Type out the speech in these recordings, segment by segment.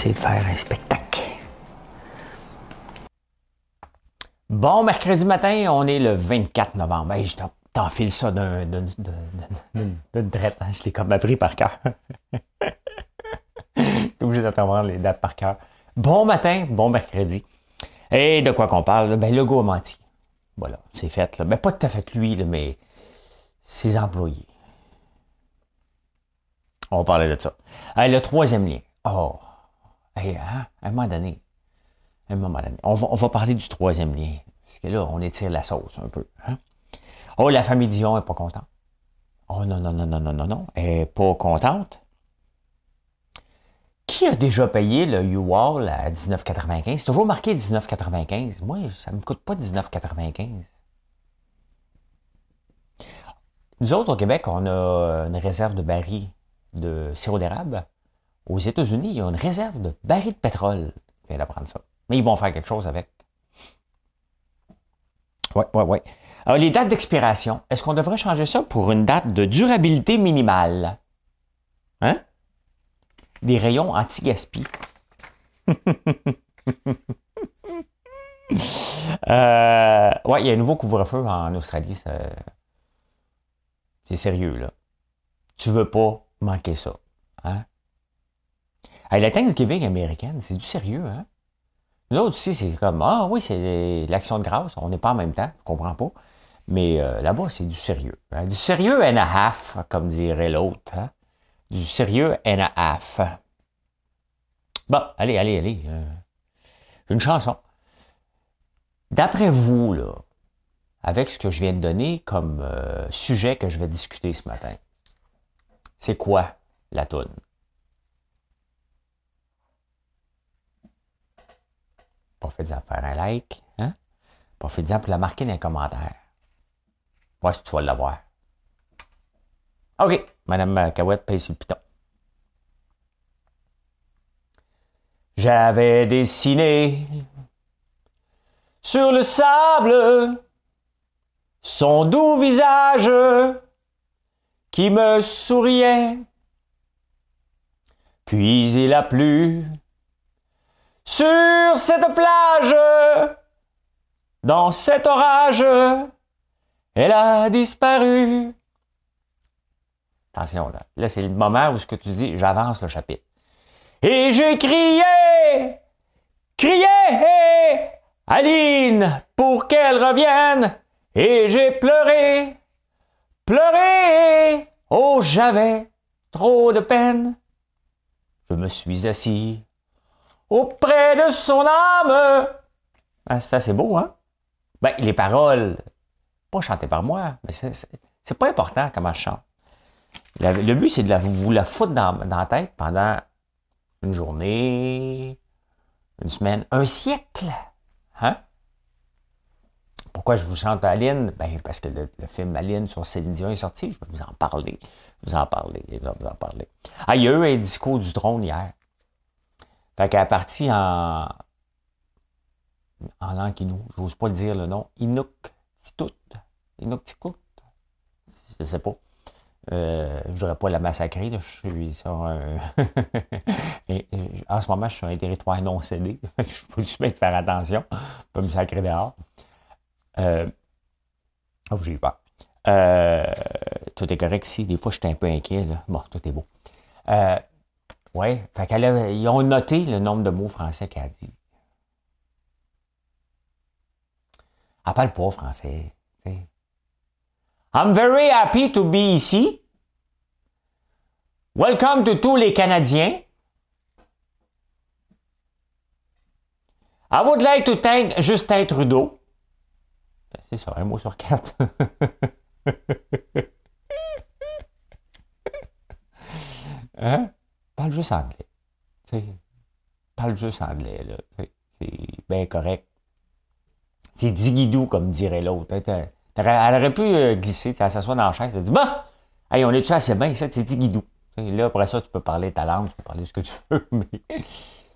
Essayer de faire un spectacle. Bon, mercredi matin, on est le 24 novembre. Hey, je t'enfile ça d'une traite. Hein? Je l'ai comme appris par cœur. T'es obligé d'apprendre les dates par cœur. Bon matin, bon mercredi. Et de quoi qu'on parle? Ben, le a menti. Voilà, c'est fait. Là. Ben, pas tout à fait lui, mais ses employés. On va parler de ça. le troisième lien. Oh, Hein, à un moment donné, un moment donné, on va, parler du troisième lien. Parce que là, on étire la sauce un peu. Hein? Oh, la famille Dion n'est pas contente. Oh non, non, non, non, non, non, non. Elle n'est pas contente. Qui a déjà payé le U-Wall à 19,95? C'est toujours marqué 19,95. Moi, ça ne me coûte pas 19,95. Nous autres, au Québec, on a une réserve de barils de sirop d'érable aux États-Unis, il y a une réserve de barils de pétrole. Viens d'apprendre ça. Mais ils vont faire quelque chose avec. Oui, oui, oui. Les dates d'expiration, est-ce qu'on devrait changer ça pour une date de durabilité minimale? Hein? Des rayons anti-gaspi. euh, ouais, il y a un nouveau couvre-feu en Australie. C'est sérieux, là. Tu veux pas manquer ça. Hein? La Thanksgiving américaine, c'est du sérieux, hein? Nous autres aussi, c'est comme Ah oui, c'est l'action de grâce, on n'est pas en même temps, je comprends pas. Mais euh, là-bas, c'est du sérieux. Hein? Du sérieux and a half, comme dirait l'autre. Hein? Du sérieux and a half. Bon, allez, allez, allez. Euh, une chanson. D'après vous, là, avec ce que je viens de donner comme euh, sujet que je vais discuter ce matin, c'est quoi la toune? Profitez-en faire un like. Hein? Profitez-en pour la marquer dans les commentaires. Voir si tu vas l'avoir. OK. Madame Cahouette paye sur le piton. J'avais dessiné sur le sable son doux visage qui me souriait. Puis il a plu sur cette plage, dans cet orage, elle a disparu. Attention, là. Là, c'est le moment où ce que tu dis, j'avance le chapitre. Et j'ai crié, crié, Aline, pour qu'elle revienne. Et j'ai pleuré, pleuré. Oh, j'avais trop de peine. Je me suis assis auprès de son âme. Ah, c'est assez beau, hein? Ben, les paroles, pas chantées par moi, mais c'est pas important comment je chante. le but, c'est de vous la foutre dans, la tête pendant une journée, une semaine, un siècle. Hein? Pourquoi je vous chante Aline? Ben, parce que le, film Aline sur Céline Dion est sorti. Je vais vous en parler. Vous en parler. vous en parler. Ah, il y a eu un discours du trône hier. Fait qu'elle est partie en, en langue je j'ose pas le dire le nom, Inuktitut, Inuktitut, je sais pas. Euh, je voudrais pas la massacrer, je suis sur un... en ce moment, je suis sur un territoire non cédé, je peux juste bien faire attention, pas me sacrer dehors. Euh... Oh, j'ai eu. Euh... Tout est correct si, des fois, je suis un peu inquiet. Bon, tout est beau. Euh... Oui, fait qu'elle ils ont noté le nombre de mots français qu'elle a dit. Elle parle pas français. I'm very happy to be ici. Welcome to tous les Canadiens. I would like to thank Justin Trudeau. C'est ça, un mot sur quatre. hein? Parle juste anglais. Parle juste anglais, là. C'est bien correct. C'est digidou, comme dirait l'autre. Elle aurait pu euh, glisser, elle s'assoit dans la chaise, elle dit Bah! Hey, on est-tu assez bien, ça, c'est digidou? Là, après ça, tu peux parler ta langue, tu peux parler ce que tu veux, mais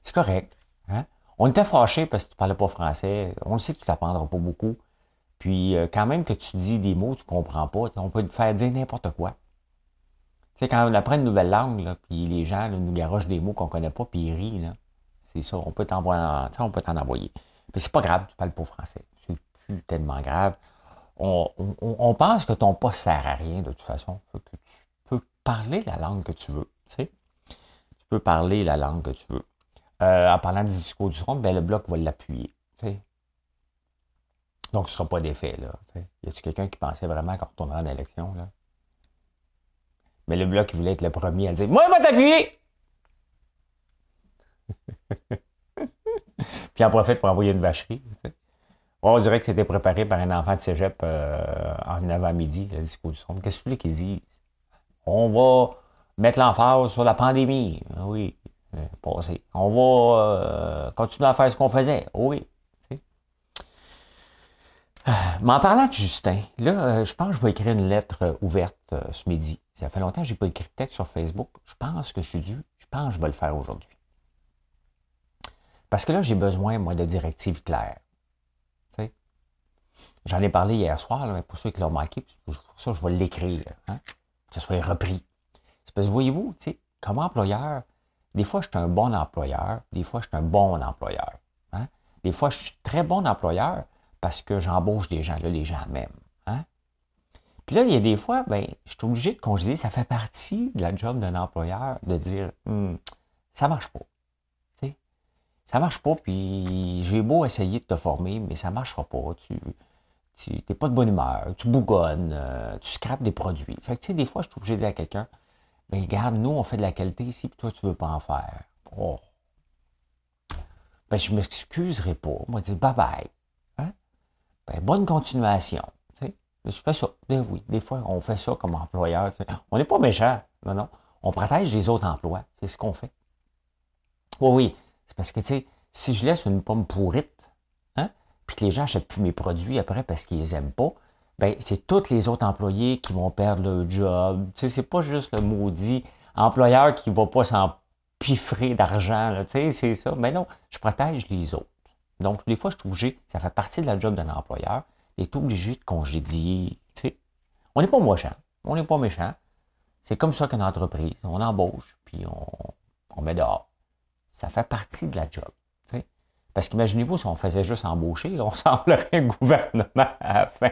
c'est correct. Hein? On était fâchés parce que tu parlais pas français. On sait que tu l'apprendras pas beaucoup. Puis, euh, quand même que tu dis des mots, tu comprends pas. On peut te faire dire n'importe quoi. Sais, quand on apprend une nouvelle langue, puis les gens nous garochent des mots qu'on ne connaît pas, puis ils rient. C'est ça, on peut t'envoyer, on peut t'en envoyer. Mais c'est pas grave, tu parles pas français. C'est plus tellement grave. On, pense que ton poste sert à rien de toute façon. que tu peux parler la langue que tu veux. Tu, tu peux parler la langue que tu veux. Euh, en parlant du discours du front, ben, le bloc va l'appuyer. Donc, ce ne sera pas d'effet. Y a-t-il quelqu'un qui pensait vraiment qu'on retournerait en élection? Mais le bloc, voulait être le premier à dire Moi, je vais t'appuyer! Puis en profite pour envoyer une vacherie. on dirait que c'était préparé par un enfant de cégep euh, en avant-midi, le discours du son. Qu'est-ce que tu qu'ils disent? On va mettre l'emphase sur la pandémie. Ah oui, euh, passé. On va euh, continuer à faire ce qu'on faisait. Oui. Mais en parlant de Justin, là, je pense que je vais écrire une lettre ouverte ce midi. Ça fait longtemps que je n'ai pas écrit de texte sur Facebook. Je pense que je suis dû. Je pense que je vais le faire aujourd'hui. Parce que là, j'ai besoin, moi, de directives claires. J'en ai parlé hier soir, mais pour ceux qui l'ont manqué, pour ça, je vais l'écrire, hein, que ce soit repris. C'est parce que voyez-vous, comme employeur, des fois, je suis un bon employeur, des fois, je suis un bon employeur. Hein. Des fois, je suis très bon employeur parce que j'embauche des gens, là, les gens m'aiment. Puis là, il y a des fois, ben, je suis obligé de congédier, ça fait partie de la job d'un employeur de dire, hum, ça marche pas ça marche pas, puis j'ai beau essayer de te former, mais ça marchera pas. Tu n'es pas de bonne humeur, tu bougonnes, euh, tu scrapes des produits. Fait que, tu sais, des fois, je suis obligé de dire à quelqu'un, ben, regarde, nous, on fait de la qualité ici, puis toi, tu veux pas en faire. Oh. Ben, je m'excuserai pas. Moi, je dis bye bye. Hein? Ben, bonne continuation. Je fais ça. Oui, des fois, on fait ça comme employeur. On n'est pas méchant. Non, non. On protège les autres emplois. C'est ce qu'on fait. Oui, oui. C'est parce que, si je laisse une pomme pourrite, hein, puis que les gens n'achètent plus mes produits après parce qu'ils les aiment pas, ben c'est tous les autres employés qui vont perdre leur job. Tu sais, c'est pas juste le maudit employeur qui va pas s'en piffrer d'argent, c'est ça. Mais non, je protège les autres. Donc, des fois, je suis obligé, ça fait partie de la job d'un employeur, est obligé de congédier. On n'est pas méchant, on n'est pas méchant. C'est comme ça qu'une entreprise, on embauche, puis on, on met dehors ça fait partie de la job. Parce qu'imaginez-vous, si on faisait juste embaucher, on semblerait un gouvernement à la fin.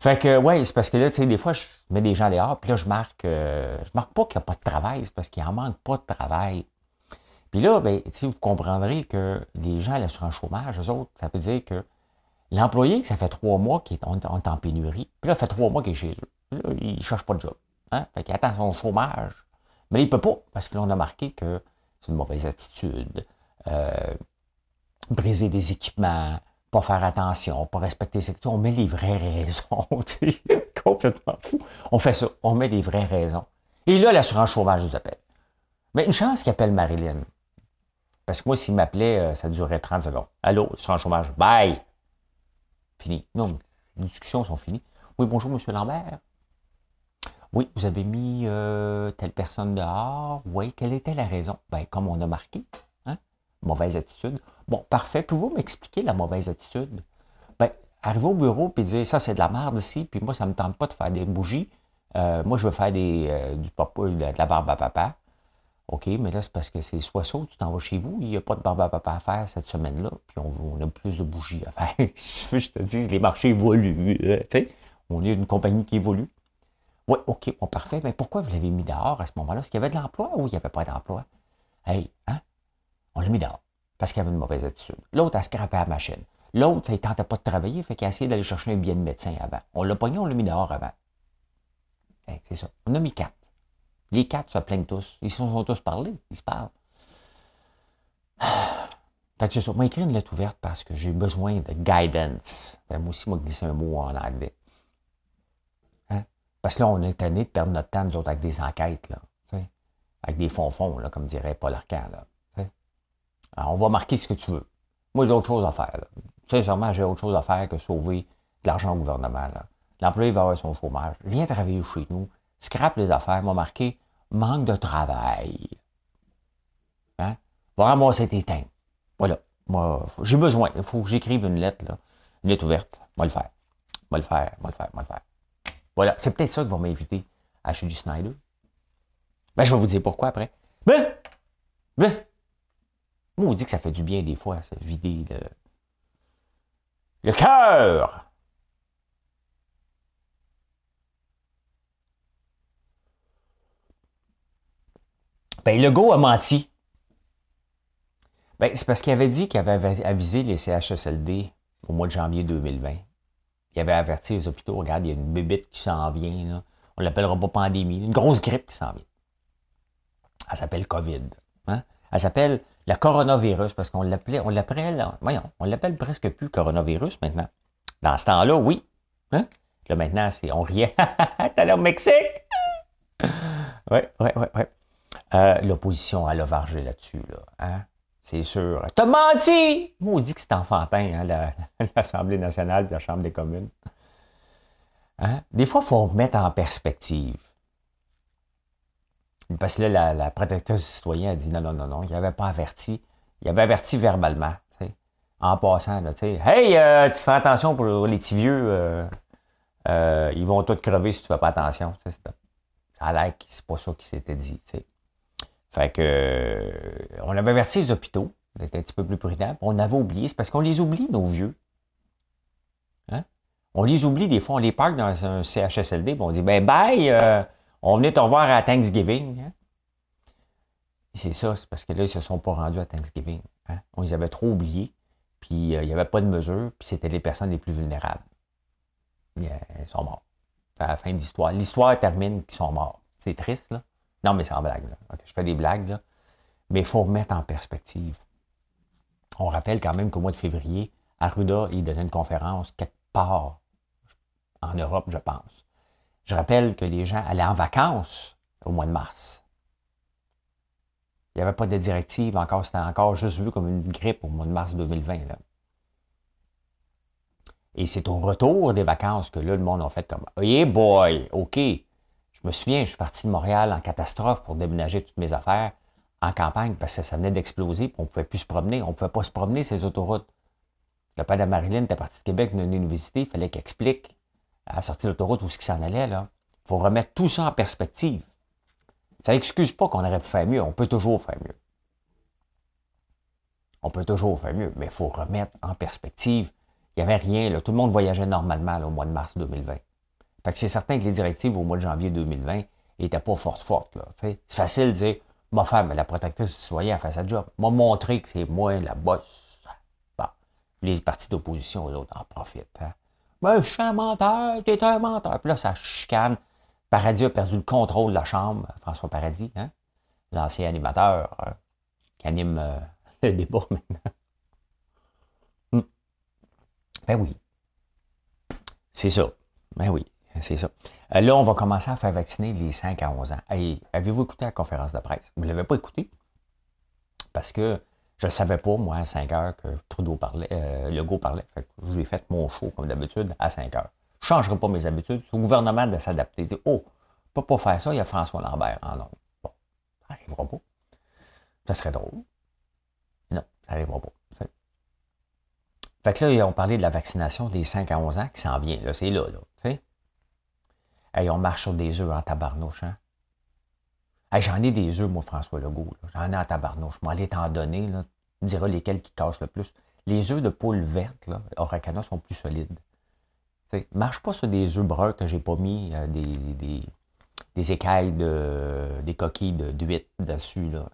fait que, ouais, c'est parce que là, tu sais, des fois, je mets des gens dehors, puis là, je marque, euh, je marque pas qu'il n'y a pas de travail, c'est parce qu'il en manque pas de travail. Puis là, ben, vous comprendrez que les gens sur un chômage, eux autres, ça veut dire que l'employé, ça fait trois mois qu'il est, en pénurie, puis là, ça fait trois mois qu'il est chez eux. Là, il ne cherche pas de job. Hein? Fait qu'il attend son chômage mais il ne peut pas, parce que l'on a marqué que c'est une mauvaise attitude, euh, briser des équipements, pas faire attention, pas respecter ses... On met les vraies raisons. complètement fou. On fait ça. On met les vraies raisons. Et là, l'assurance chômage nous appelle. Mais une chance qu'il appelle Marilyn. Parce que moi, s'il m'appelait, euh, ça durerait 30 secondes. Allô, assurance chômage. Bye! Fini. Non, les discussions sont finies. Oui, bonjour, monsieur Lambert. Oui, vous avez mis euh, telle personne dehors. Oui, quelle était la raison? Ben, comme on a marqué, hein? mauvaise attitude. Bon, parfait. Pouvez-vous m'expliquer la mauvaise attitude? Ben, arriver au bureau et dire ça, c'est de la merde ici, puis moi, ça ne me tente pas de faire des bougies. Euh, moi, je veux faire des, du papa, de la barbe à papa. OK, mais là, c'est parce que c'est soit ça tu t'en vas chez vous, il n'y a pas de barbe à papa à faire cette semaine-là, puis on, a plus de bougies à faire. je te dis, les marchés évoluent. on est une compagnie qui évolue. Oui, OK, parfait. Mais pourquoi vous l'avez mis dehors à ce moment-là? Est-ce qu'il y avait de l'emploi ou il n'y avait pas d'emploi? Hey, hein? On l'a mis dehors parce qu'il avait une mauvaise attitude. L'autre a scrapé la machine. L'autre, il ne tentait pas de travailler, fait qu'il a essayé d'aller chercher un billet de médecin avant. On l'a pogné, on l'a mis dehors avant. c'est ça. On a mis quatre. Les quatre se plaignent tous. Ils se sont tous parlés. Ils se parlent. Fait que c'est ça. Moi, écrit une lettre ouverte parce que j'ai besoin de guidance. moi aussi, moi, glisser un mot en anglais. Parce que là, on est tanné de perdre notre temps, nous autres, avec des enquêtes. Là. avec des fonds-fonds, comme dirait Paul Arcand. on va marquer ce que tu veux. Moi, j'ai autre chose à faire. Sincèrement, j'ai autre chose à faire que sauver de l'argent au gouvernement. L'employé va avoir son chômage. Viens travailler chez nous. Scrape les affaires. M'a marqué manque de travail. Hein? Va ramasser tes teintes. Voilà. Moi, j'ai besoin. Il faut que j'écrive une lettre, là. Une lettre ouverte. Moi le faire. Moi le faire. Moi le faire. Moi le faire. Voilà. C'est peut-être ça qui va m'inviter à chez du Snyder. Ben, je vais vous dire pourquoi après. Ben! Ben! Moi, on dit que ça fait du bien des fois, se vider le, le cœur. Ben, Legault a menti. Ben, c'est parce qu'il avait dit qu'il avait avisé les CHSLD au mois de janvier 2020. Il avait averti les hôpitaux, regarde, il y a une bébite qui s'en vient, on l'appellera pas pandémie, une grosse grippe qui s'en vient. Elle s'appelle COVID. Hein? Elle s'appelle le coronavirus, parce qu'on l'appelait, on l'appelle, voyons, on l'appelle presque plus coronavirus maintenant. Dans ce temps-là, oui. Hein? Là, maintenant, c'est, on riait. T'es allé au Mexique? Oui, oui, oui, oui. Euh, l'opposition, elle a vargé là-dessus, là. Hein? C'est sûr. T'as menti! Moi, on dit que c'est enfantin, hein, l'Assemblée nationale et la Chambre des communes. Hein? Des fois, il faut mettre en perspective. Parce que là, la, protectrice du citoyen a dit non, non, non, non, il n'avait pas averti. Il avait averti verbalement, en passant. Là, hey, euh, tu fais attention pour les petits vieux, euh, ils vont tous crever si tu ne fais pas attention. Ça a l'air que c'est pas ça qui s'était dit. Fait que on avait averti les hôpitaux, était un petit peu plus prudent. On avait oublié, c'est parce qu'on les oublie, nos vieux. Hein? On les oublie des fois, on les parque dans un CHSLD, on dit ben bye, on venait te revoir à Thanksgiving. Hein? C'est ça, c'est parce que là, ils ne se sont pas rendus à Thanksgiving. Hein? On les avait trop oubliés, puis euh, il n'y avait pas de mesure, puis c'était les personnes les plus vulnérables. ils sont morts. À la fin de l'histoire. L'histoire termine qu'ils sont morts. C'est triste, là. Non, mais c'est en blague. Là. je fais des blagues, là. Mais il faut remettre en perspective. On rappelle quand même qu'au mois de février, Arruda, il donnait une conférence quelque part en Europe, je pense. Je rappelle que les gens allaient en vacances au mois de mars. Il n'y avait pas de directive encore, c'était encore juste vu comme une grippe au mois de mars 2020. Et c'est au retour des vacances que là, le monde a fait comme Hey boy, OK. Je me souviens, je suis parti de Montréal en catastrophe pour déménager toutes mes affaires en campagne parce que ça venait d'exploser on ne pouvait plus se promener. On ne pouvait pas se promener ces autoroutes. Le père de Marilyn était parti de Québec, venait nous visiter, il fallait qu'il explique à sortir de l'autoroute où ce qui s'en allait. Il faut remettre tout ça en perspective. Ça n'excuse pas qu'on aurait pu faire mieux. On peut toujours faire mieux. On peut toujours faire mieux, mais il faut remettre en perspective. Il n'y avait rien. Tout le monde voyageait normalement au mois de mars 2020. Fait que c'est certain que les directives au mois de janvier 2020 n'étaient pas force forte. C'est facile de dire, ma femme, la protectrice du citoyen, a fait sa job. M'a montré que c'est moi la bosse. Bon. Les partis d'opposition, eux autres, en profitent. Hein. Ben, je suis un menteur, t'es un menteur. Puis là, ça chicane. Paradis a perdu le contrôle de la Chambre, François Paradis, hein? l'ancien animateur euh, qui anime euh, le débat maintenant. Hmm. Ben oui. C'est ça. Ben oui, c'est ça. Euh, là, on va commencer à faire vacciner les 5 à 11 ans. Avez-vous écouté la conférence de presse? Vous ne l'avez pas écouté? Parce que je ne savais pas, moi, à 5 heures, que Trudeau parlait, euh, Legault parlait. Fait que j'ai fait mon show, comme d'habitude, à 5 heures. Je ne changerai pas mes habitudes. C'est au gouvernement de s'adapter. Oh, ne peut pas faire ça, il y a François Lambert en nom. Bon, ça n'arrivera pas. Ça serait drôle. Non, ça n'arrivera pas. Fait que là, on parlait de la vaccination des 5 à 11 ans qui s'en vient. Là, c'est là, là. Sais? on marche sur des œufs en tabarnouche, hein? J'en ai des œufs, moi, François Legault. J'en ai en tabarnouche. Je m'en t'en donner. Là. Tu me diras lesquels qui cassent le plus. Les œufs de poule verte, là, Oracana, sont plus solides. Marche pas sur des œufs bruns que j'ai pas mis euh, des, des, écailles, de, des coquilles d'huîtres dessus. Là,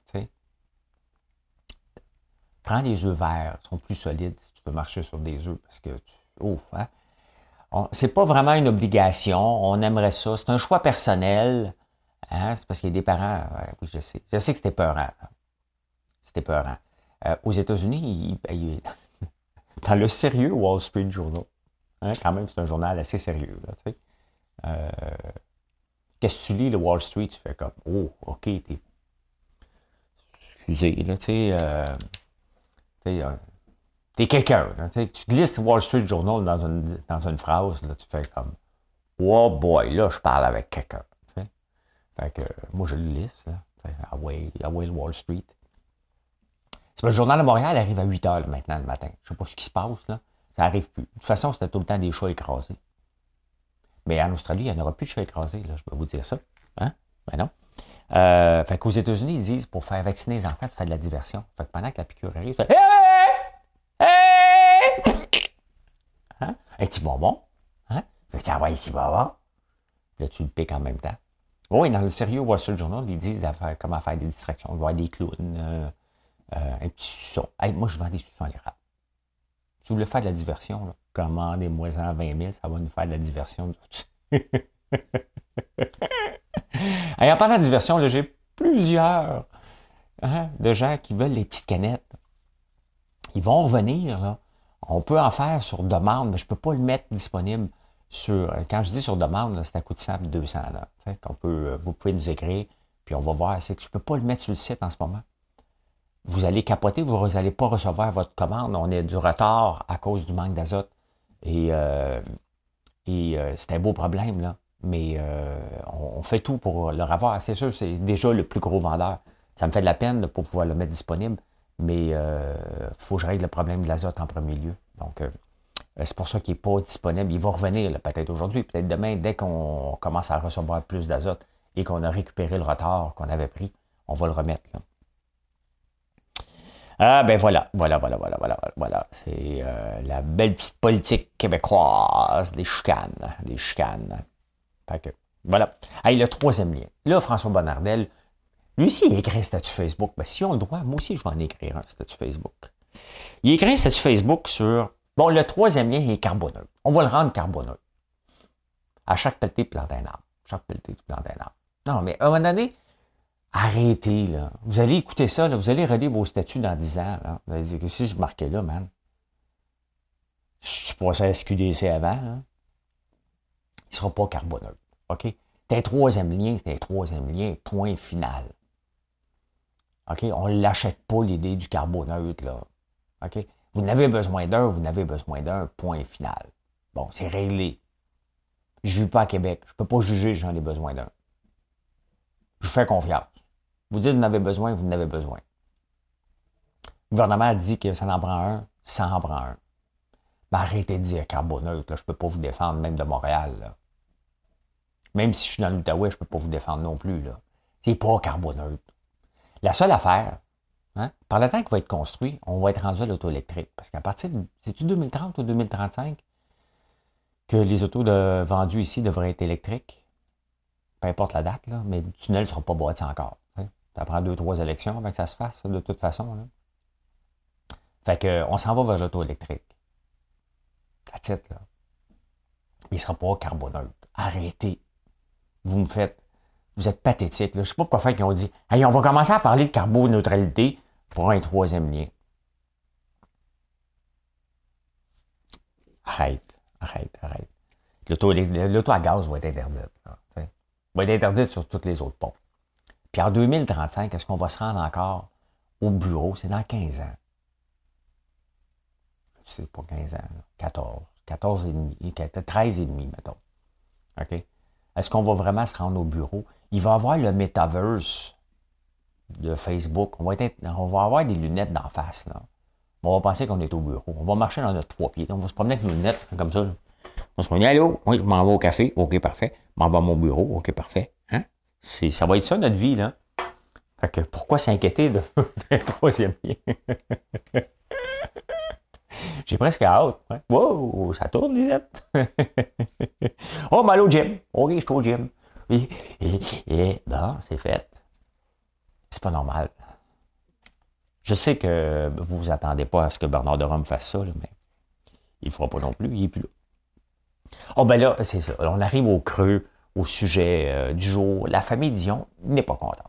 Prends des œufs verts, ils sont plus solides si tu veux marcher sur des œufs parce que, ouf, hein? C'est pas vraiment une obligation, on aimerait ça. C'est un choix personnel. Hein? C'est parce qu'il y a des parents. oui, je sais. Je sais que c'était peurant. C'était peurant. Euh, aux États-Unis, dans le sérieux Wall Street Journal, hein, quand même, c'est un journal assez sérieux. Euh, qu'est-ce que tu lis, le Wall Street, tu fais comme Oh, OK, t'es excusez, là, tu sais, euh, euh, t'es quelqu'un, tu glisses Wall Street Journal dans une, dans une phrase, là, tu fais comme, oh boy, là, je parle avec quelqu'un, Fait que, moi, je le lisse, là, away, Wall Street. C'est le journal de Montréal arrive à 8 heures maintenant le matin. Je sais pas ce qui se passe, là. Ça arrive plus. De toute façon, c'était tout le temps des chats écrasés. Mais en Australie, il n'y en aura plus de chats écrasés, là, je peux vous dire ça. Hein? Ben non. Euh, fait qu'aux États-Unis, ils disent pour faire vacciner les enfants, tu fais de la diversion. Fait que pendant que la piqûre arrive, tu Hey! Hein? Un petit bonbon. Hein? Fait que tu envoies un petit. Là, tu le piques en même temps. Oui, dans le sérieux Wall Street Journal, ils disent comment faire des distractions. Voir des clowns, euh, euh, un petit suçon. moi, je vends des suçons à l'érable. Si vous voulez faire de la diversion, là, commandez-moi-en 20 000, ça va nous faire de la diversion. en parlant de diversion, j'ai plusieurs hein, de gens qui veulent les petites canettes. Ils vont revenir. Là. On peut en faire sur demande, mais je ne peux pas le mettre disponible sur. Quand je dis sur demande, c'est à coût de simple 200 qu'on peut, euh, Vous pouvez nous écrire, puis on va voir. C'est que je ne peux pas le mettre sur le site en ce moment. Vous allez capoter, vous n'allez pas recevoir votre commande. On est du retard à cause du manque d'azote. Et, euh, et euh, c'est un beau problème, là mais euh, on, fait tout pour le revoir. C'est sûr, c'est déjà le plus gros vendeur. Ça me fait de la peine de pouvoir le mettre disponible, mais il euh, faut que je règle le problème de l'azote en premier lieu. Donc, euh, c'est pour ça qu'il n'est pas disponible. Il va revenir peut-être aujourd'hui, peut-être demain, dès qu'on commence à recevoir plus d'azote et qu'on a récupéré le retard qu'on avait pris, on va le remettre. Ah ben voilà, voilà, voilà, voilà, voilà, voilà. C'est la belle petite politique québécoise, des chicanes, des chicanes voilà. le troisième lien. Là, François Bonnardel, lui aussi, il écrit un statut Facebook. Ben, si on le droit, moi aussi, je vais en écrire un statut Facebook. Il écrit un statut Facebook sur. Bon, le troisième lien est carboneux. On va le rendre carboneux. À chaque pelleté, planter un arbre. Chaque pelleté, planter un arbre. Non, mais à un moment donné, arrêtez, là. Vous allez écouter ça, là. Vous allez relire vos statuts dans 10 ans. Vous allez dire, que je marquais là, man? Je suis passé à SQDC avant, là il ne sera pas carboneux. OK? Un troisième lien, un troisième lien, point final. OK? On ne l'achète pas, l'idée du carboneutre, là. OK? Vous n'avez besoin d'un, vous n'avez besoin d'un, point final. Bon, c'est réglé. Je ne vis pas à Québec. Je ne peux pas juger, j'en ai besoin d'un. Je vous fais confiance. Vous dites vous en avez besoin, vous en avez besoin. Le gouvernement dit que ça en prend un, ça en prend un. Ben, arrêtez de dire carboneutre, je ne peux pas vous défendre, même de Montréal. Même si je suis dans l'Outaouais, je ne peux pas vous défendre non plus. Là. C'est pas carboneutre. La seule affaire, hein, par le temps qu'il va être construit, on va être rendu à l'auto électrique. Parce qu'à partir de. C'est-tu 2030 ou 2035 que les autos de, vendus ici devraient être électriques? Peu importe la date, mais le tunnel ne sera pas bâti encore. Ça prend deux, trois élections avant que ça se fasse, de toute façon. Fait que, on s'en va vers l'auto électrique. La titre. Il ne sera pas carboneutre. Arrêtez. Vous me faites. Vous êtes pathétique. Je ne sais pas pourquoi faire qu'ils ont dit Hey, on va commencer à parler de carboneutralité pour un troisième lien. Arrête, arrête, arrête. L'auto à gaz va être interdite. va être interdite sur tous les autres ponts. Puis en 2035, est-ce qu'on va se rendre encore au bureau? C'est dans 15 ans c'est pas 15 ans, 14, 14 et demi, 13 et demi, mettons. OK? Est-ce qu'on va vraiment se rendre au bureau? Il va avoir le metaverse de Facebook. On va, avoir des lunettes d'en face. On va penser qu'on est au bureau. On va marcher dans notre trois pieds. On va se promener avec nos lunettes comme ça. On se promener, allô? Oui, je m'en vais au café. OK, parfait. Je m'en vais à mon bureau. OK, parfait. Hein? ça va être ça notre vie, là. Fait que pourquoi s'inquiéter d'un troisième lien? J'ai presque hâte. Wow, ça tourne, Lisette. oh, mal au gym. OK, je suis au gym. Et, et, bon, c'est fait. C'est pas normal. Je sais que vous vous attendez pas à ce que Bernard de Rome fasse ça, mais il ne fera pas non plus, il n'est plus là. Oh ben là, c'est ça. On arrive au creux, au sujet euh, du jour. La famille Dion n'est pas contente.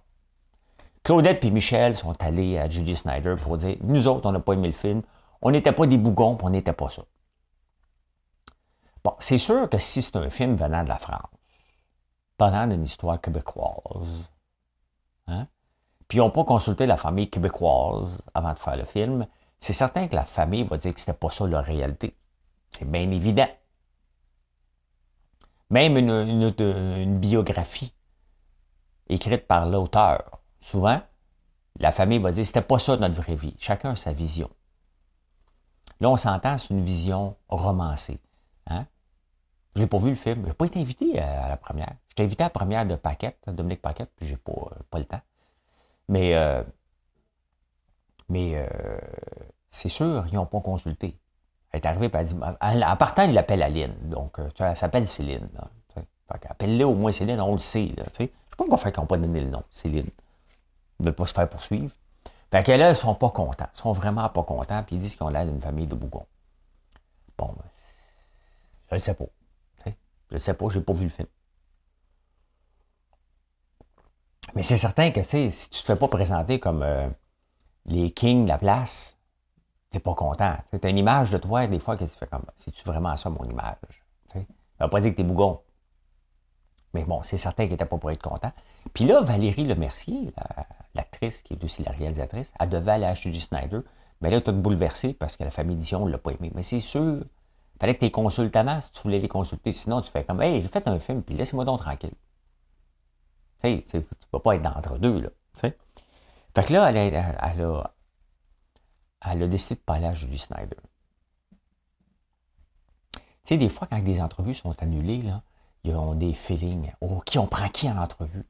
Claudette et Michel sont allés à Judy Snyder pour dire Nous autres, on n'a pas aimé le film, on n'était pas des bougons, on n'était pas ça. Bon, c'est sûr que si c'est un film venant de la France, parlant d'une histoire québécoise, hein, puis ils n'ont pas consulté la famille québécoise avant de faire le film, c'est certain que la famille va dire que c'était pas ça la réalité. C'est bien évident. Même une, une biographie écrite par l'auteur, souvent, la famille va dire c'était pas ça notre vraie vie. Chacun a sa vision. Là, on s'entend, c'est une vision romancée. Hein? Je n'ai pas vu le film. Je n'ai pas été invité à, la première. J'étais invité à la première de Paquette, Dominique Paquette, puis j'ai pas, euh, pas le temps. Mais, euh, mais euh, c'est sûr, ils n'ont pas consulté. Elle est arrivée, et elle dit, en partant, il l'appelle Aline. Donc, tu elle s'appelle Céline. Appelle-le au moins Céline, on le sait. Je ne sais pas qu'on fait n'ont pas donné le nom, Céline. Ils ne veulent pas se faire poursuivre. Fait que là, ils sont pas contents. Ils sont vraiment pas contents, puis ils disent qu'ils ont l'air d'une famille de bougons. Bon, ben, je ne sais pas. Je ne sais pas, je n'ai pas vu le film. Mais c'est certain que si tu ne te fais pas présenter comme euh, les kings de la place, tu n'es pas content. Tu as une image de toi, des fois, que tu fais comme c'est-tu vraiment ça mon image? Ça ne veut pas dire que tu es bougon. Mais bon, c'est certain qu'il n'était pas pour être content. Puis là, Valérie Lemercier, l'actrice qui est aussi la réalisatrice, elle devait aller acheter du Snyder. Mais là, tu as bouleversé parce que la famille Dion ne l'a pas aimé. Mais c'est sûr, fallait que tu les consultes avant si tu voulais les consulter. Sinon, tu fais comme Hey, j'ai fait un film, puis laissez-moi donc tranquille. Tu sais, tu ne peux pas être d'entre deux, là. Fait que là, elle a, elle, a, décidé de pas aller à Julie Snyder. Tu sais, des fois, quand des entrevues sont annulées, là, ils ont des feelings. Oh, qui on prend qui en entrevue?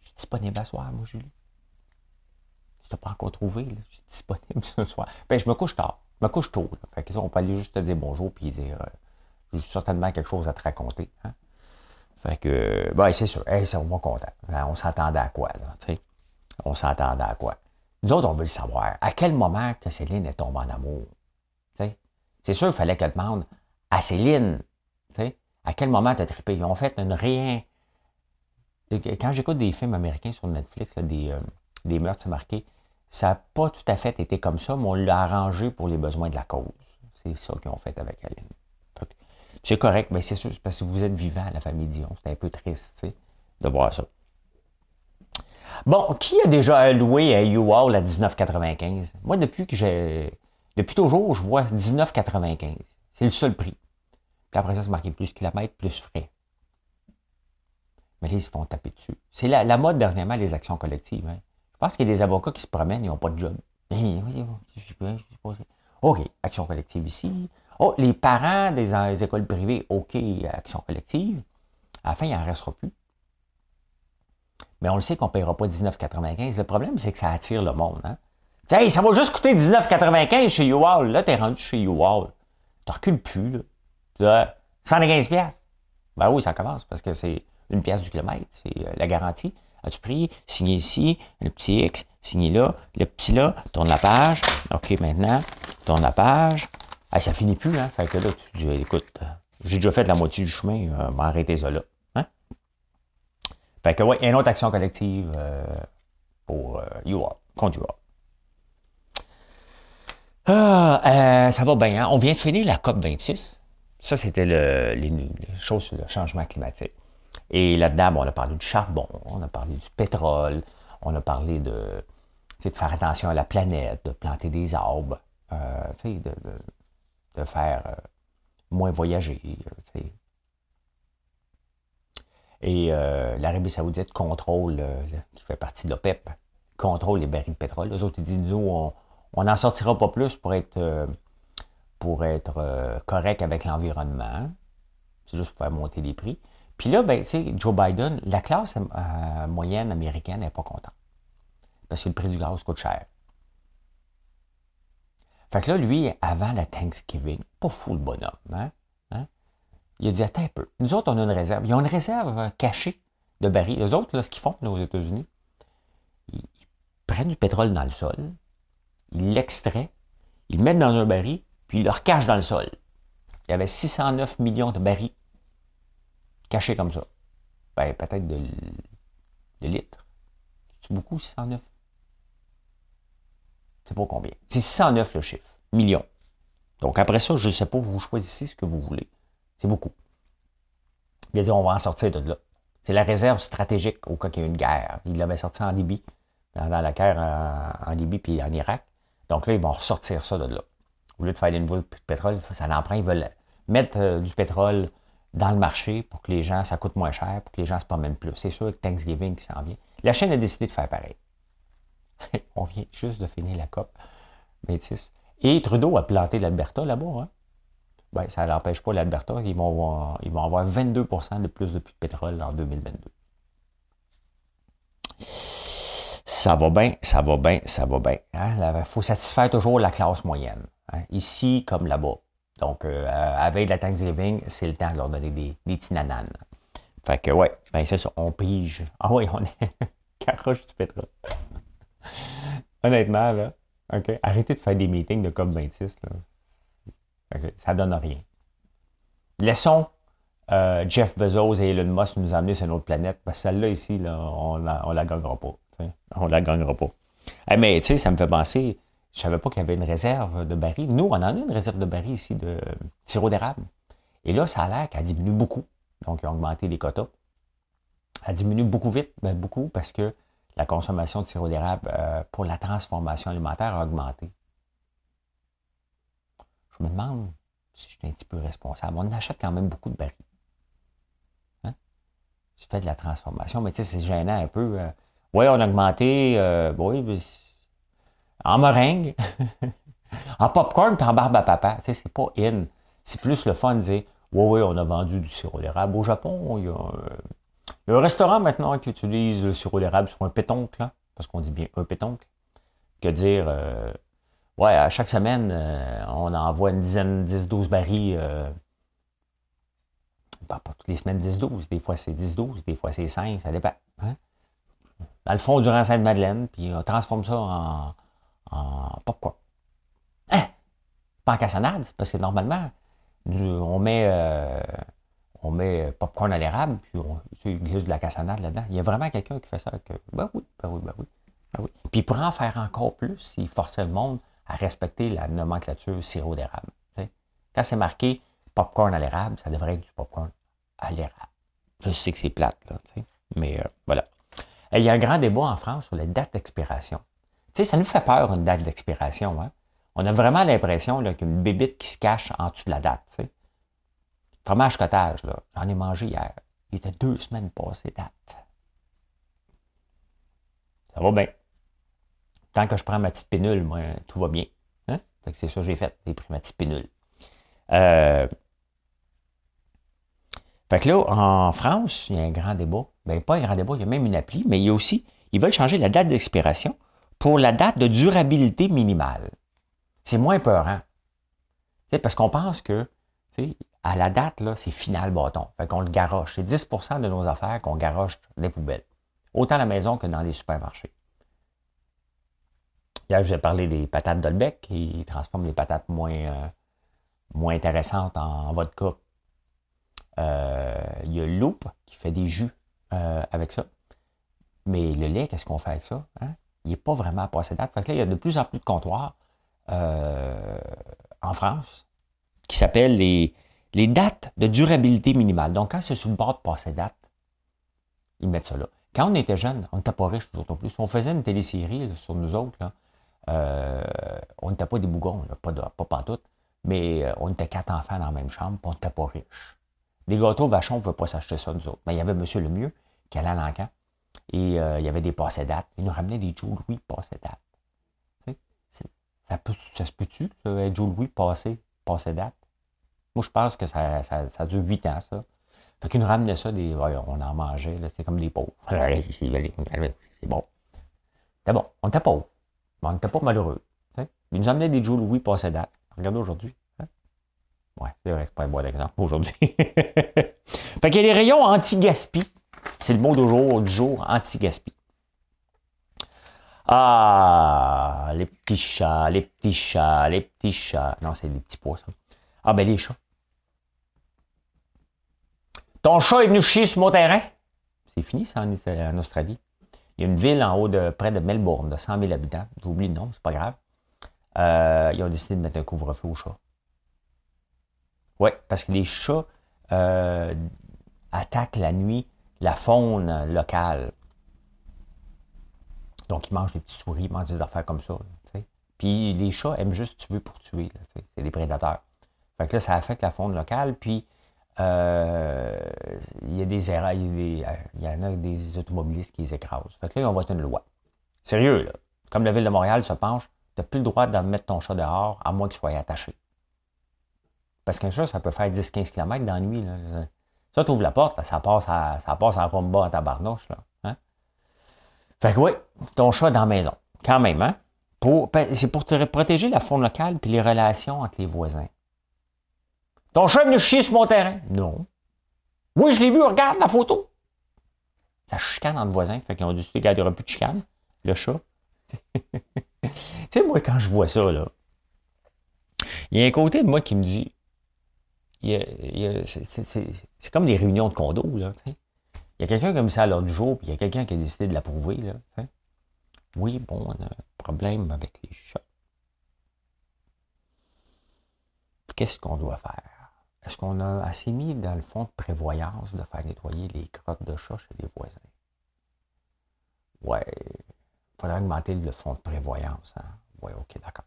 Je suis disponible à soir, moi, Julie. Je t'ai pas encore trouvé, là. Je suis disponible ce soir. Ben, je me couche tard. Me couche tôt. Fait que ça, on peut aller juste te dire bonjour puis dire euh, j'ai certainement quelque chose à te raconter. Hein? Fait que ben, c'est sûr. Content. Ben, on s'attendait à quoi, là? On s'attendait à quoi? Nous autres, on veut le savoir. À quel moment que Céline est tombée en amour? C'est sûr, il fallait qu'elle demande à Céline. À quel moment tu as trippé? Ils ont fait une rien. Quand j'écoute des films américains sur Netflix, des, euh, des meurtres marqués, ça n'a pas tout à fait été comme ça, mais on l'a arrangé pour les besoins de la cause. C'est ça qu'ils ont fait avec Aline. C'est correct, mais c'est sûr, parce que vous êtes vivant, la famille Dion. C'est un peu triste de voir ça. Bon, qui a déjà loué un U-Haul à 19,95? Moi, depuis que j'ai. Depuis toujours, je vois 19,95. C'est le seul prix. Puis après ça, c'est marqué plus kilomètres, plus frais. Mais là, ils se font taper dessus. C'est la, mode dernièrement, les actions collectives. Hein. Pense qu'il y a des avocats qui se promènent, ils n'ont pas de job. OK, action collective ici. Oh, les parents des, écoles privées, OK, action collective. À la fin, il n'en restera plus. Mais on le sait qu'on ne paiera pas 19,95. Le problème, c'est que ça attire le monde. Hein? Ça va juste coûter 19,95 chez YouWall. Là, tu es rendu chez YouWall. Tu recules plus. Là. 115 pièces. Ben oui, ça commence parce que c'est une pièce du kilomètre, c'est euh, la garantie. As-tu pris? Signé ici, le petit X, signé là, le petit là, tourne la page. OK, maintenant, tourne la page. Ah, ça finit plus, hein? Fait que là, tu dis, écoute, euh, j'ai déjà fait la moitié du chemin, euh, m'arrêter ça là. Hein? Fait que, oui, une autre action collective pour euh, UR, contre UR. Ah, ça va bien. Hein? On vient de finir la COP 26. Ça, c'était le, les, choses sur le changement climatique. Et là-dedans, on a parlé du charbon, on a parlé du pétrole, on a parlé de, de faire attention à la planète, de planter des arbres, euh, de, de, faire euh, moins voyager. Euh, Et l'Arabie saoudite contrôle, qui fait partie de l'OPEP, contrôle les barils de pétrole. Les autres, ils disent, nous, on n'en sortira pas plus pour être pour être euh, correct avec l'environnement. C'est juste pour faire monter les prix. Puis là, ben, tu sais, Joe Biden, la classe euh, moyenne américaine n'est pas contente. Parce que le prix du gaz coûte cher. Fait que là, lui, avant la Thanksgiving, pas fou le bonhomme, hein? hein? Il a dit, attends un peu. Nous autres, on a une réserve. Ils ont une réserve cachée de barils. Les autres, là, ce qu'ils font aux États-Unis, ils prennent du pétrole dans le sol, ils l'extraient, ils le mettent dans un baril, puis il le recache dans le sol. Il y avait 609 millions de barils cachés comme ça. Ben, peut-être de, litres. C'est beaucoup, 609? C'est pas combien. C'est 609 le chiffre. Millions. Donc après ça, je ne sais pas, vous choisissez ce que vous voulez. C'est beaucoup. A dit, on va en sortir de là. C'est la réserve stratégique au cas qu'il y ait une guerre. Il l'avait sorti en débit pendant la guerre en, en Libye puis en Irak. Donc là, ils vont ressortir ça de là. Au lieu de faire des nouveaux pétrole, ça l'emprunt, ils veulent mettre euh, du pétrole dans le marché pour que les gens, ça coûte moins cher, pour que les gens se promènent plus. C'est sûr que Thanksgiving qui s'en vient. La chaîne a décidé de faire pareil. On vient juste de finir la COP 26. Et Trudeau a planté l'Alberta là-bas. Hein? Ben, ça n'empêche pas l'Alberta. Ils vont, avoir, ils vont avoir 22 de plus de pétrole en 2022. Ça va bien, ça va bien, ça va bien. Il hein? faut satisfaire toujours la classe moyenne. Hein? Ici comme là-bas. Donc, euh, avec la Thanksgiving, c'est le temps de leur donner des, des tinananes. Fait que, ouais, ben c'est ça, on pige. Ah oui, on est caroche du pétrole. Honnêtement, là, OK, arrêtez de faire des meetings de COP26, là. ça donne rien. Laissons euh, Jeff Bezos et Elon Musk nous amener sur une autre planète, parce que celle-là ici, là, on la, on la gagnera pas. On la gagnera pas. mais tu sais, ça me fait penser, je ne savais pas qu'il y avait une réserve de barils. Nous, on en a une réserve de barils ici de sirop d'érable. Et là, ça a l'air qu'elle diminue beaucoup. Donc, ils ont augmenté les quotas. Elle diminue beaucoup vite, ben beaucoup, parce que la consommation de sirop d'érable euh, pour la transformation alimentaire a augmenté. Je me demande si je suis un petit peu responsable. On achète quand même beaucoup de barils. Hein? Je fais de la transformation, mais tu sais, c'est gênant un peu. Euh. oui, on a augmenté. Euh, oui, mais en meringue, en popcorn puis en barbe à papa. Tu sais, c'est pas in. C'est plus le fun de dire Oui, oui, on a vendu du sirop d'érable. Au Japon, il y, a, un restaurant maintenant qui utilise le sirop d'érable sur un pétoncle, parce qu'on dit bien un pétoncle, que dire euh, Ouais, à chaque semaine, euh, on envoie une dizaine, 10-12 barils. Euh, pas toutes les semaines 10-12. Des fois c'est 10-12, des fois c'est 5, ça dépend. Hein? Dans le fond du rang Sainte-Madeleine, puis on transforme ça en, en popcorn. Hein? Pas en cassonade, parce que normalement, on met, euh, on met popcorn à l'érable, puis on glisse de la cassonade là-dedans. Il y a vraiment quelqu'un qui fait ça. Que, ben oui, ben oui, ben oui, ben oui. Puis pour en faire encore plus, il forçait le monde à respecter la nomenclature sirop d'érable. Quand c'est marqué popcorn à l'érable, ça devrait être du popcorn à l'érable. Je sais que c'est plate, là, mais euh, voilà. il y a un grand débat en France sur les dates d'expiration. Tu sais, ça nous fait peur, une date d'expiration. Hein? On a vraiment l'impression qu'il y a une bébite qui se cache en dessous de la date. Fromage cottage, j'en ai mangé hier. Il était deux semaines passées date. Ça va bien. Tant que je prends ma petite pénule, moi, tout va bien. Hein? c'est ça que j'ai fait. J'ai pris ma petite pénule. Euh... Fait que là, en France, il y a un grand débat. Ben, pas un grand débat, il y a même une appli, mais il y a aussi, ils veulent changer la date d'expiration pour la date de durabilité minimale. C'est moins peurant. parce qu'on pense que à la date, là, c'est final bâton. Fait qu'on le garoche. C'est 10% de nos affaires qu'on garoche les poubelles. Autant à la maison que dans les supermarchés. Hier, j'ai parlé des patates Dolbec qui transforment les patates moins, euh, intéressantes en vodka. Euh, il y a Loop qui fait des jus euh, avec ça. Mais le lait, qu'est-ce qu'on fait avec ça? Hein? Il n'est pas vraiment passé date. Fait que là, il y a de plus en plus de comptoirs euh, en France qui s'appellent les, dates de durabilité minimale. Donc, quand c'est sur le bord de passer date, ils mettent ça là. Quand on était jeune, on n'était pas riches, nous autres plus. On faisait une télésérie sur nous autres. Là. Euh, on n'était pas des bougons, pas, de, pas pantoute, mais euh, on était quatre enfants dans la même chambre, puis on n'était pas riches. Les gâteaux vachons, on ne pouvait pas s'acheter ça, nous autres. Mais il y avait M. Lemieux qui allait à l'encan, et euh, il y avait des passés dates. Il nous ramenait des Joe Louis passés dates. Ça, se peut-tu, être Joe Louis passé, passé date? Moi, je pense que ça, ça, ça dure huit ans, ça. Fait qu'il nous ramenait ça, des, on en mangeait, c'est comme des pauvres. C'est bon. C'était bon. On était pauvres. Mais on n'était pas malheureux. Il nous amenait des Joe Louis passés date. Regardez aujourd'hui. Hein? Ouais, c'est vrai, c'est pas un bon exemple aujourd'hui. fait qu'il y a des rayons anti-gaspi. C'est le mot du jour, anti-gaspi. Ah, les petits chats, les petits chats, les petits chats. Non, c'est les petits pois, ça. Ah, ben les chats. Ton chat est venu chier sur mon terrain? C'est fini, ça, en, Australie. Il y a une ville en haut de près de Melbourne, de 100 000 habitants. J'oublie le nom, c'est pas grave. Euh, ils ont décidé de mettre un couvre-feu aux chats. Oui, parce que les chats euh, attaquent la nuit la faune locale. Donc, ils mangent des petites souris, ils mangent des affaires comme ça. Puis les chats aiment juste tuer pour tuer. C'est des prédateurs. Fait que là, ça affecte la faune locale. Puis euh, il y a des erreurs, il y, en a des automobilistes qui les écrasent. Fait que là, on va être une loi. Sérieux, là. Comme la ville de Montréal se penche, tu n'as plus le droit de mettre ton chat dehors à moins qu'il soit attaché. Parce qu'un chat, ça peut faire 10-15 km dans la nuit. Là. Ça, tu ouvres la porte, ça passe ça passe en rumba à tabarnouche. Là. Hein? Fait que oui, ton chat dans la maison. Quand même, hein? Ben, c'est pour te protéger la faune locale puis les relations entre les voisins. Ton chat est venu chier sur mon terrain? Non. Oui, je l'ai vu, regarde la photo. Ça chicane entre voisins. Fait qu'ils ont décidé qu'il n'y aura plus de chicane. Le chat. tu sais, moi, quand je vois ça, là, il y a un côté de moi qui me dit. C'est comme des réunions de condo, là. Il y a quelqu'un qui a mis ça à l'ordre du jour, puis il y a quelqu'un qui a décidé de l'approuver, là. Oui, bon, on a un problème avec les chats. Qu'est-ce qu'on doit faire? Est-ce qu'on a assez mis dans le fond de prévoyance de faire nettoyer les crottes de chats chez les voisins? Ouais, il faudrait augmenter le fonds de prévoyance. Hein? Ouais, ok, d'accord.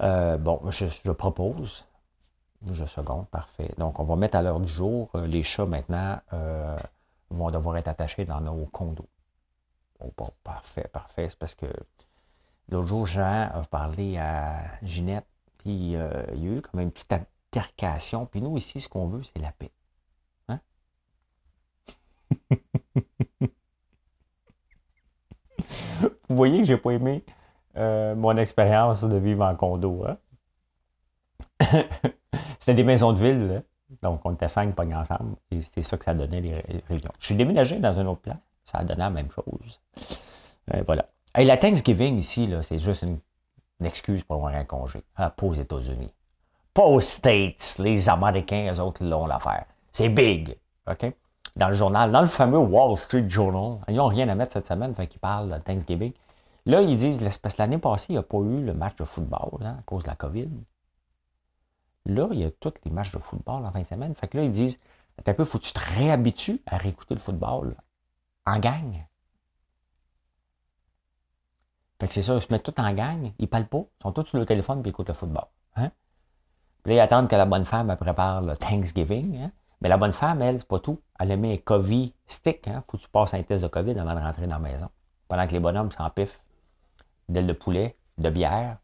Euh, bon, je, propose, je seconde, parfait. Donc, on va mettre à l'heure du jour euh, les chats maintenant. Euh, vont devoir être attachés dans nos condos. Oh, parfait, parfait. C'est parce que l'autre jour, Jean a parlé à Ginette, puis euh, il y a eu comme une petite altercation. Puis nous, ici, ce qu'on veut, c'est la paix. Hein? Vous voyez que j'ai pas aimé mon expérience de vivre en condo. Hein? C'était des maisons de ville. Là. Donc, on était cinq pognés ensemble et c'était ça que ça donnait les réunions. Je suis déménagé dans une autre place. Ça a donné la même chose. Euh, voilà. Et la Thanksgiving ici, c'est juste une, excuse pour avoir un congé. Ah, pas aux États-Unis. Pas aux States. Les Américains, eux autres, l'ont l'affaire. C'est big. OK? Dans le journal, dans le fameux Wall Street Journal, ils n'ont rien à mettre cette semaine, fait qu'ils parlent de Thanksgiving. Là, ils disent, parce que l'année passée, il n'y a pas eu le match de football hein, à cause de la COVID. Là, il y a tous les matchs de football en fin de semaine. Fait que là, ils disent, un peu, faut que tu te réhabitues à réécouter le football en gang. Fait que c'est ça, ils se mettent tous en gang, ils parlent pas, ils sont tous sur le téléphone et écoutent le football. Hein? Puis là, ils attendent que la bonne femme prépare le Thanksgiving. Hein? Mais la bonne femme, elle, c'est pas tout. Elle a mis un COVID stick. Hein? Faut que tu passes un test de COVID avant de rentrer dans la maison. Pendant que les bonhommes s'empiffent d'ailes de poulet, de bière,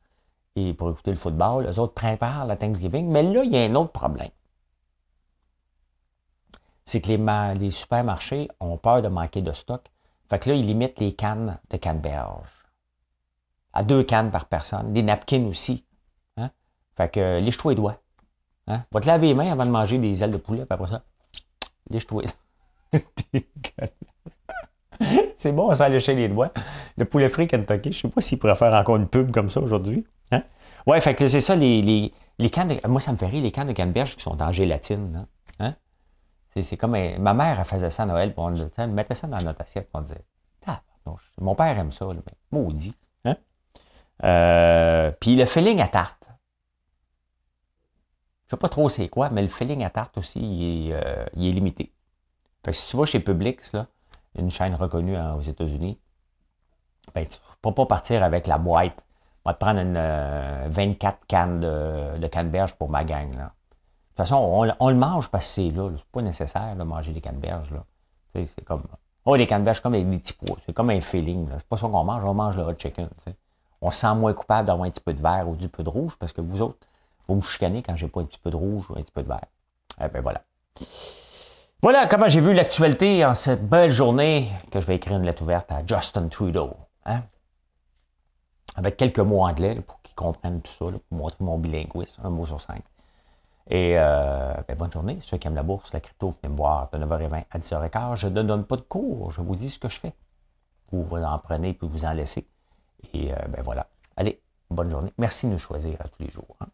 et pour écouter le football. Les autres préparent la Thanksgiving. Mais là, il y a un autre problème. C'est que les, supermarchés ont peur de manquer de stock. Fait que là, ils limitent les cannes de canneberge. À deux cannes par personne. Des napkins aussi. Hein? Fait que lèche-toi les doigts. Hein? Va te laver les mains avant de manger des ailes de poulet. Puis après ça, lèche-toi C'est bon, ça lécher les doigts. Le poulet frit Kentucky, je ne sais pas s'il pourrait faire encore une pub comme ça aujourd'hui. Ouais, fait que c'est ça, les, les, les cannes de, Moi, ça me fait rire, les cannes de canneberge qui sont en gélatine. Hein? C'est comme. Ma mère, elle faisait ça à Noël, on elle mettait ça dans notre assiette, on disait Ah, mon père aime ça, mais maudit. Hein? Euh, puis le filling à tarte. Je sais pas trop c'est quoi, mais le filling à tarte aussi, il est, euh, il est limité. Fait que si tu vas chez Publix, là, une chaîne reconnue hein, aux États-Unis, ben, tu ne peux pas partir avec la boîte on va te prendre une, 24 euh, cannes de, de canneberge pour ma gang. Là. De toute façon, on, le mange parce que c'est là. C'est pas nécessaire de manger des canneberges. Là. C'est comme. Oh, les canneberges comme des petits pois. C'est comme un feeling. C'est pas ça qu'on mange, on mange le hot chicken. On se sent moins coupable d'avoir un petit peu de vert ou du peu de rouge parce que vous autres, vous me chicanez quand j'ai pas un petit peu de rouge ou un petit peu de vert. Eh ben voilà. Voilà comment j'ai vu l'actualité en cette belle journée que je vais écrire une lettre ouverte à Justin Trudeau. Hein? avec quelques mots anglais pour qu'ils comprennent tout ça, pour montrer mon bilinguisme, un mot sur cinq. Et euh, ben, bonne journée. Ceux qui aiment la bourse, la crypto, venez me voir de 9h20 à 10h15. Je ne donne pas de cours, je vous dis ce que je fais. Vous en prenez puis vous en laissez. Et euh, ben voilà. Allez, bonne journée. Merci de nous choisir à tous les jours. Hein.